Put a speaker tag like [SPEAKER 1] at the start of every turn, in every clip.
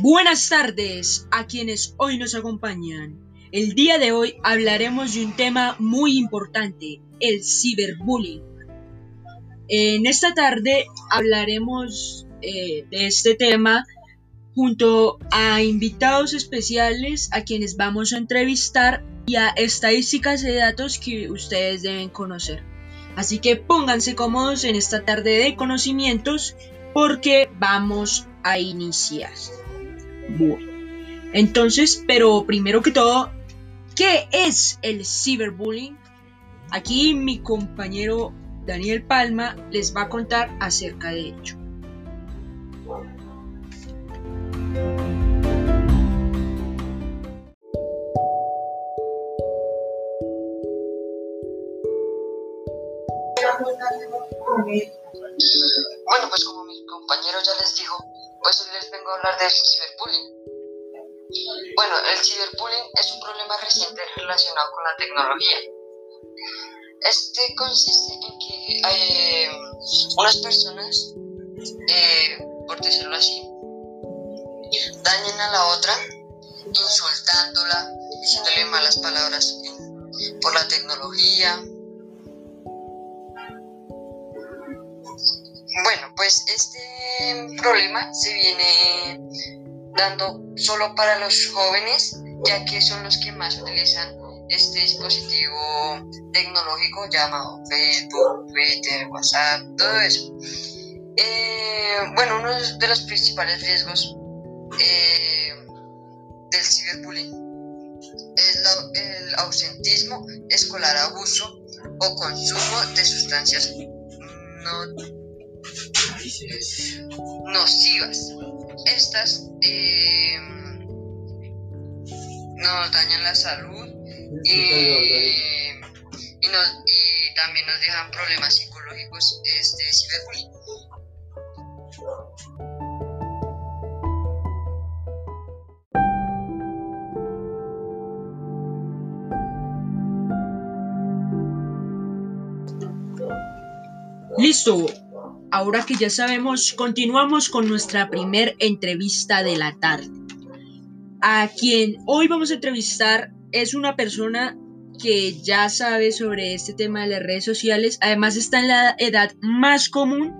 [SPEAKER 1] Buenas tardes a quienes hoy nos acompañan. El día de hoy hablaremos de un tema muy importante, el ciberbullying. En esta tarde hablaremos eh, de este tema junto a invitados especiales a quienes vamos a entrevistar y a estadísticas de datos que ustedes deben conocer. Así que pónganse cómodos en esta tarde de conocimientos porque vamos a iniciar. Entonces, pero primero que todo, ¿qué es el ciberbullying? Aquí mi compañero Daniel Palma les va a contar acerca de ello.
[SPEAKER 2] Bueno, pues como mi compañero ya les dijo, pues hoy les vengo a hablar del ciberbullying. Bueno, el ciberbullying es un problema reciente relacionado con la tecnología. Este consiste en que eh, unas personas, eh, por decirlo así, dañen a la otra insultándola, diciéndole malas palabras por la tecnología, pues este problema se viene dando solo para los jóvenes, ya que son los que más utilizan este dispositivo tecnológico llamado Facebook, Twitter, WhatsApp, todo eso. Eh, bueno, uno de los principales riesgos eh, del ciberbullying es el ausentismo escolar, abuso o consumo de sustancias no nocivas. Estas eh, nos dañan la salud y, y, también nos dejan problemas psicológicos este ciberbullying.
[SPEAKER 1] Listo, ahora que ya sabemos, continuamos con nuestra primer entrevista de la tarde. A quien hoy vamos a entrevistar es una persona que ya sabe sobre este tema de las redes sociales, además está en la edad más común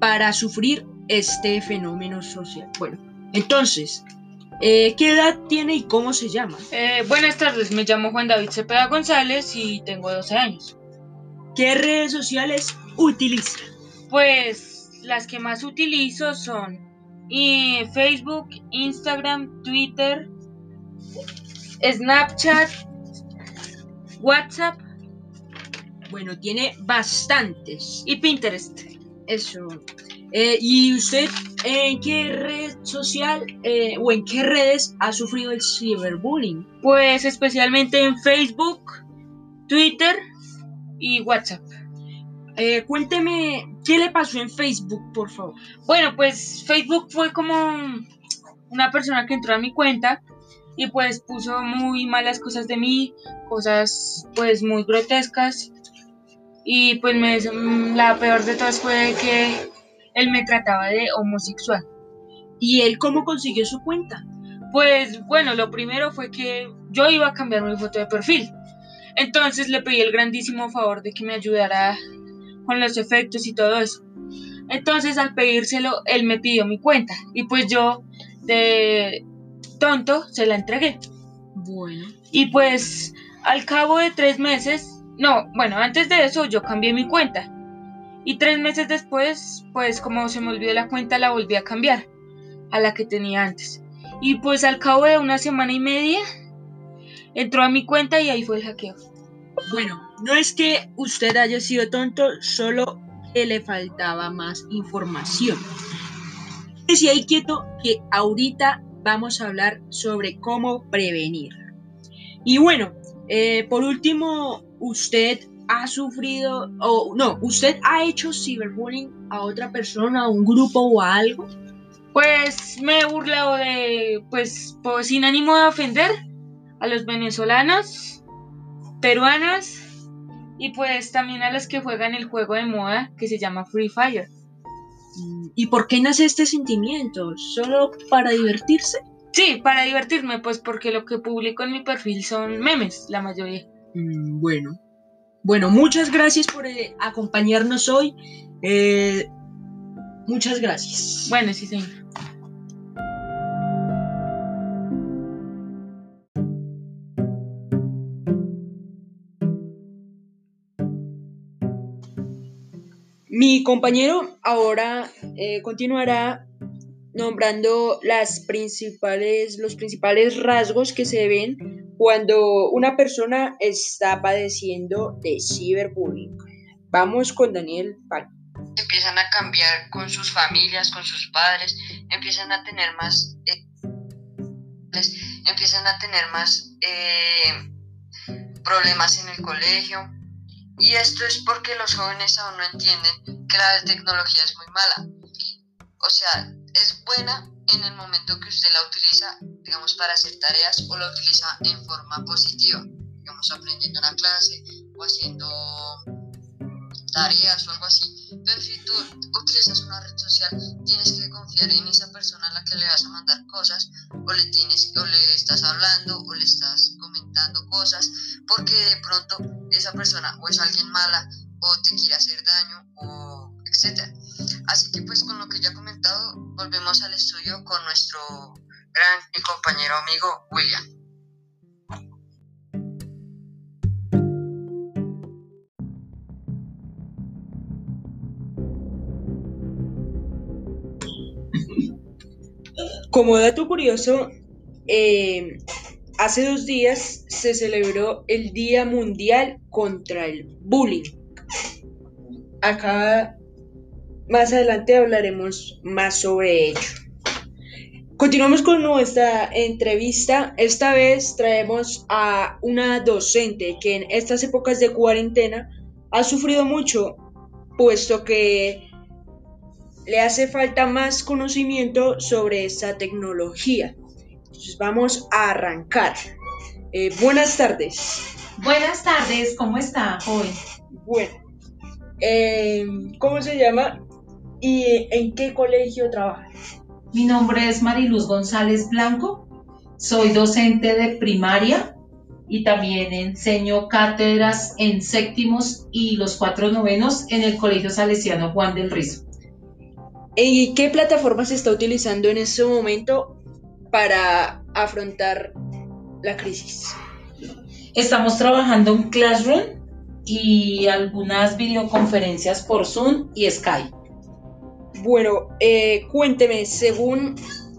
[SPEAKER 1] para sufrir este fenómeno social. Bueno, entonces, eh, ¿qué edad tiene y cómo se llama?
[SPEAKER 3] Eh, buenas tardes, me llamo Juan David Cepeda González y tengo 12 años.
[SPEAKER 1] ¿Qué redes sociales utiliza?
[SPEAKER 3] Pues las que más utilizo son Facebook, Instagram, Twitter, Snapchat, WhatsApp.
[SPEAKER 1] Bueno, tiene bastantes.
[SPEAKER 3] Y Pinterest.
[SPEAKER 1] Eso. Eh, ¿Y usted en qué red social eh, o en qué redes ha sufrido el ciberbullying?
[SPEAKER 3] Pues especialmente en Facebook, Twitter y WhatsApp.
[SPEAKER 1] Eh, cuénteme, ¿qué le pasó en Facebook, por favor?
[SPEAKER 3] Bueno, pues Facebook fue como una persona que entró a mi cuenta y pues puso muy malas cosas de mí, cosas pues muy grotescas. Y pues me, la peor de todas fue que él me trataba de homosexual.
[SPEAKER 1] ¿Y él cómo consiguió su cuenta?
[SPEAKER 3] Pues bueno, lo primero fue que yo iba a cambiar mi foto de perfil. Entonces le pedí el grandísimo favor de que me ayudara con los efectos y todo eso. Entonces al pedírselo, él me pidió mi cuenta y pues yo de tonto se la entregué.
[SPEAKER 1] Bueno.
[SPEAKER 3] Y pues al cabo de tres meses, no, bueno, antes de eso yo cambié mi cuenta. Y tres meses después, pues como se me olvidó la cuenta, la volví a cambiar a la que tenía antes. Y pues al cabo de una semana y media, entró a mi cuenta y ahí fue el hackeo.
[SPEAKER 1] Bueno, no es que usted haya sido tonto, solo que le faltaba más información. Si hay quieto que ahorita vamos a hablar sobre cómo prevenir. Y bueno, eh, por último, usted ha sufrido, o no, usted ha hecho ciberbullying a otra persona, a un grupo o a algo.
[SPEAKER 3] Pues me he burlado de, pues, pues sin ánimo de ofender a los venezolanos, peruanos y pues también a las que juegan el juego de moda que se llama Free Fire.
[SPEAKER 1] Mm, ¿Y por qué nace este sentimiento? ¿Solo para divertirse?
[SPEAKER 3] Sí, para divertirme, pues porque lo que publico en mi perfil son memes, la mayoría.
[SPEAKER 1] Mm, bueno. Bueno, muchas gracias por eh, acompañarnos hoy. Eh, muchas gracias.
[SPEAKER 3] Bueno, sí, señor.
[SPEAKER 1] Mi compañero ahora eh, continuará nombrando las principales, los principales rasgos que se ven cuando una persona está padeciendo de ciberbullying. Vamos con Daniel Pal.
[SPEAKER 2] Empiezan a cambiar con sus familias, con sus padres, empiezan a tener más, eh, empiezan a tener más eh, problemas en el colegio. Y esto es porque los jóvenes aún no entienden que la tecnología es muy mala. O sea, es buena en el momento que usted la utiliza, digamos, para hacer tareas o la utiliza en forma positiva, digamos, aprendiendo una clase o haciendo tareas o algo así. Pero si tú utilizas una red social, tienes que confiar en esa persona a la que le vas a mandar cosas o le tienes o le estás hablando o le estás comentando cosas, porque de pronto esa persona o es alguien mala o te quiere hacer daño o etcétera. Así que pues con lo que ya he comentado, volvemos al estudio con nuestro gran y compañero amigo William.
[SPEAKER 1] Como dato curioso, eh, hace dos días se celebró el Día Mundial contra el Bullying. Acá más adelante hablaremos más sobre ello. Continuamos con nuestra entrevista. Esta vez traemos a una docente que en estas épocas de cuarentena ha sufrido mucho, puesto que le hace falta más conocimiento sobre esta tecnología. Entonces vamos a arrancar. Eh, buenas tardes.
[SPEAKER 4] Buenas tardes, ¿cómo está, joven?
[SPEAKER 1] Bueno, eh, ¿cómo se llama y en qué colegio trabaja?
[SPEAKER 4] Mi nombre es Mariluz González Blanco, soy docente de primaria y también enseño cátedras en séptimos y los cuatro novenos en el Colegio Salesiano Juan del Rizo.
[SPEAKER 1] ¿Y qué plataforma se está utilizando en este momento para afrontar la crisis?
[SPEAKER 4] Estamos trabajando en Classroom y algunas videoconferencias por Zoom y Skype.
[SPEAKER 1] Bueno, eh, cuénteme, según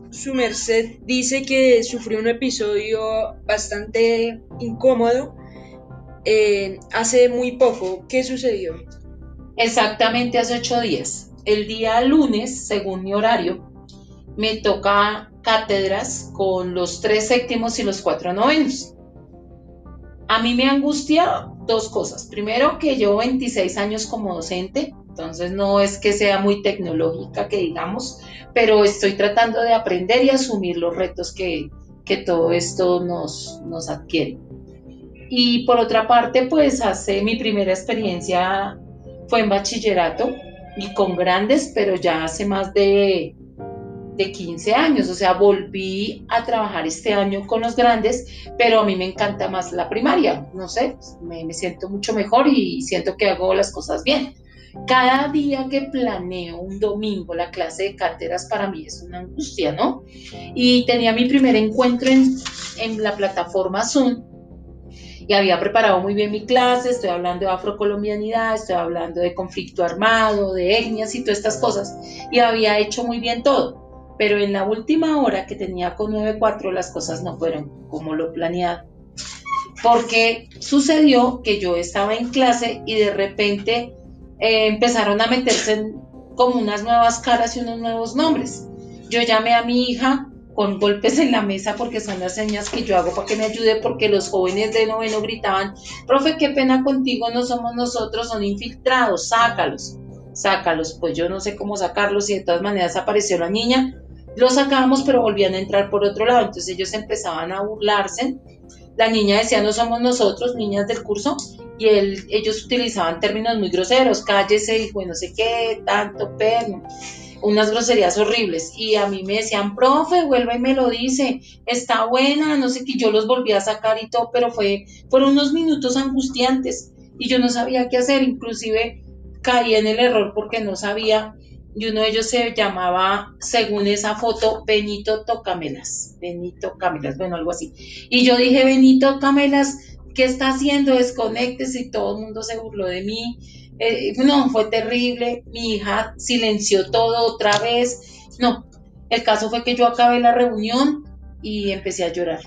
[SPEAKER 1] su merced dice que sufrió un episodio bastante incómodo eh, hace muy poco. ¿Qué sucedió?
[SPEAKER 4] Exactamente hace ocho días. El día lunes, según mi horario, me toca cátedras con los tres séptimos y los cuatro novenos. A mí me angustia dos cosas. Primero, que llevo 26 años como docente, entonces no es que sea muy tecnológica, que digamos, pero estoy tratando de aprender y asumir los retos que, que todo esto nos, nos adquiere. Y por otra parte, pues hace mi primera experiencia fue en bachillerato y con grandes, pero ya hace más de de 15 años, o sea, volví a trabajar este año con los grandes, pero a mí me encanta más la primaria, no sé, me, me siento mucho mejor y siento que hago las cosas bien. Cada día que planeo un domingo la clase de cátedras para mí es una angustia, ¿no? Y tenía mi primer encuentro en, en la plataforma Zoom y había preparado muy bien mi clase, estoy hablando de afrocolombianidad, estoy hablando de conflicto armado, de etnias y todas estas cosas, y había hecho muy bien todo pero en la última hora que tenía con 9.4 las cosas no fueron como lo planeado. Porque sucedió que yo estaba en clase y de repente eh, empezaron a meterse como unas nuevas caras y unos nuevos nombres. Yo llamé a mi hija con golpes en la mesa porque son las señas que yo hago para que me ayude porque los jóvenes de noveno gritaban, profe, qué pena contigo, no somos nosotros, son infiltrados, sácalos, sácalos. Pues yo no sé cómo sacarlos y de todas maneras apareció la niña, lo sacábamos, pero volvían a entrar por otro lado. Entonces ellos empezaban a burlarse. La niña decía, no somos nosotros, niñas del curso, y ellos utilizaban términos muy groseros, cállese, bueno, no sé qué, tanto, perno. unas groserías horribles. Y a mí me decían, profe, vuelva y me lo dice, está buena, no sé qué, yo los volví a sacar y todo, pero fue, fueron unos minutos angustiantes y yo no sabía qué hacer, inclusive caí en el error porque no sabía, y uno de ellos se llamaba, según esa foto, Benito Tocamelas, Benito Camelas, bueno, algo así. Y yo dije, Benito Camelas, ¿qué está haciendo? Desconectes y todo el mundo se burló de mí eh, no, fue terrible, mi hija silenció todo otra vez, no, el caso fue que yo acabé la reunión y empecé a llorar,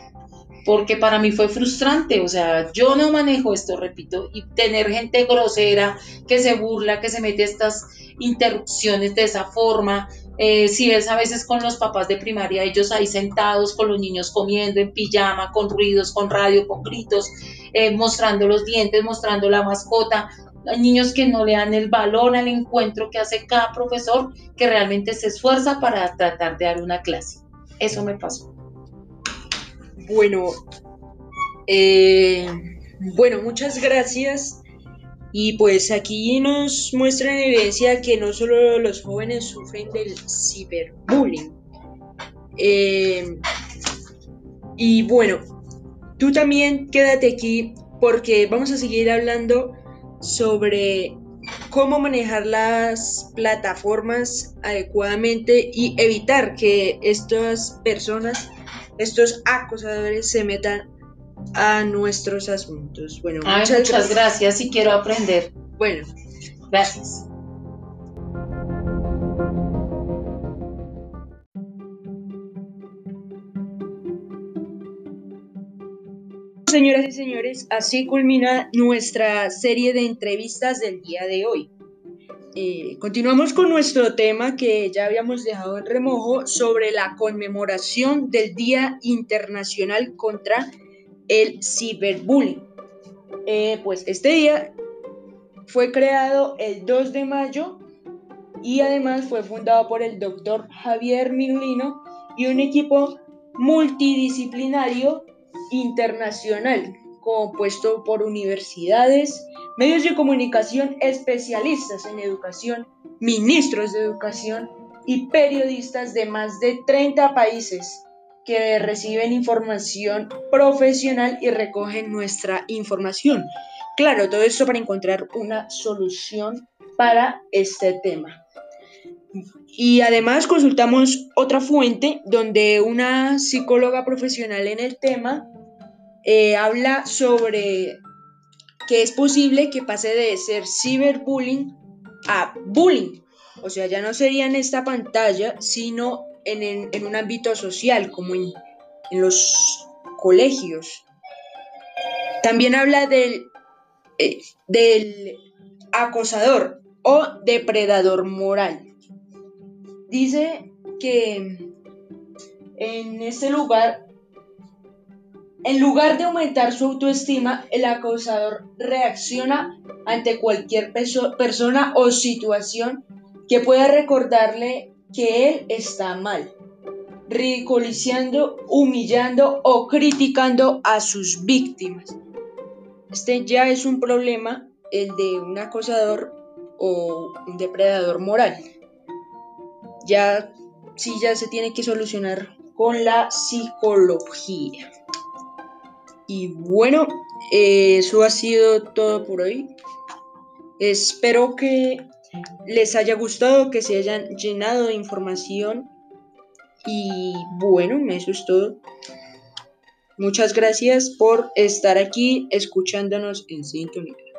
[SPEAKER 4] porque para mí fue frustrante, o sea, yo no manejo esto, repito, y tener gente grosera que se burla, que se mete estas interrupciones de esa forma, eh, si ves a veces con los papás de primaria, ellos ahí sentados con los niños comiendo en pijama, con ruidos, con radio, con gritos, eh, mostrando los dientes, mostrando la mascota, hay niños que no le dan el valor al encuentro que hace cada profesor, que realmente se esfuerza para tratar de dar una clase. Eso me pasó.
[SPEAKER 1] Bueno, eh, bueno, muchas gracias. Y pues aquí nos muestra en evidencia que no solo los jóvenes sufren del ciberbullying. Eh, y bueno, tú también quédate aquí porque vamos a seguir hablando sobre cómo manejar las plataformas adecuadamente y evitar que estas personas, estos acosadores se metan a nuestros asuntos.
[SPEAKER 4] Bueno, muchas, muchas gracias y quiero aprender.
[SPEAKER 1] Bueno,
[SPEAKER 4] gracias.
[SPEAKER 1] Señoras y señores, así culmina nuestra serie de entrevistas del día de hoy. Eh, continuamos con nuestro tema que ya habíamos dejado en remojo sobre la conmemoración del Día Internacional contra el Ciberbullying. Eh, pues este día fue creado el 2 de mayo y además fue fundado por el doctor Javier Miglino y un equipo multidisciplinario internacional compuesto por universidades, medios de comunicación especialistas en educación, ministros de educación y periodistas de más de 30 países que reciben información profesional y recogen nuestra información. Claro, todo esto para encontrar una solución para este tema. Y además consultamos otra fuente donde una psicóloga profesional en el tema eh, habla sobre que es posible que pase de ser ciberbullying a bullying. O sea, ya no sería en esta pantalla, sino en, un ámbito social, como en, los colegios. También habla del, eh, del acosador o depredador moral. Dice que en ese lugar en lugar de aumentar su autoestima, el acosador reacciona ante cualquier persona o situación que pueda recordarle que él está mal, ridiculizando, humillando o criticando a sus víctimas. Este ya es un problema, el de un acosador o un depredador moral. Ya sí ya se tiene que solucionar con la psicología. Y bueno, eso ha sido todo por hoy. Espero que les haya gustado, que se hayan llenado de información. Y bueno, eso es todo. Muchas gracias por estar aquí escuchándonos en sintonía.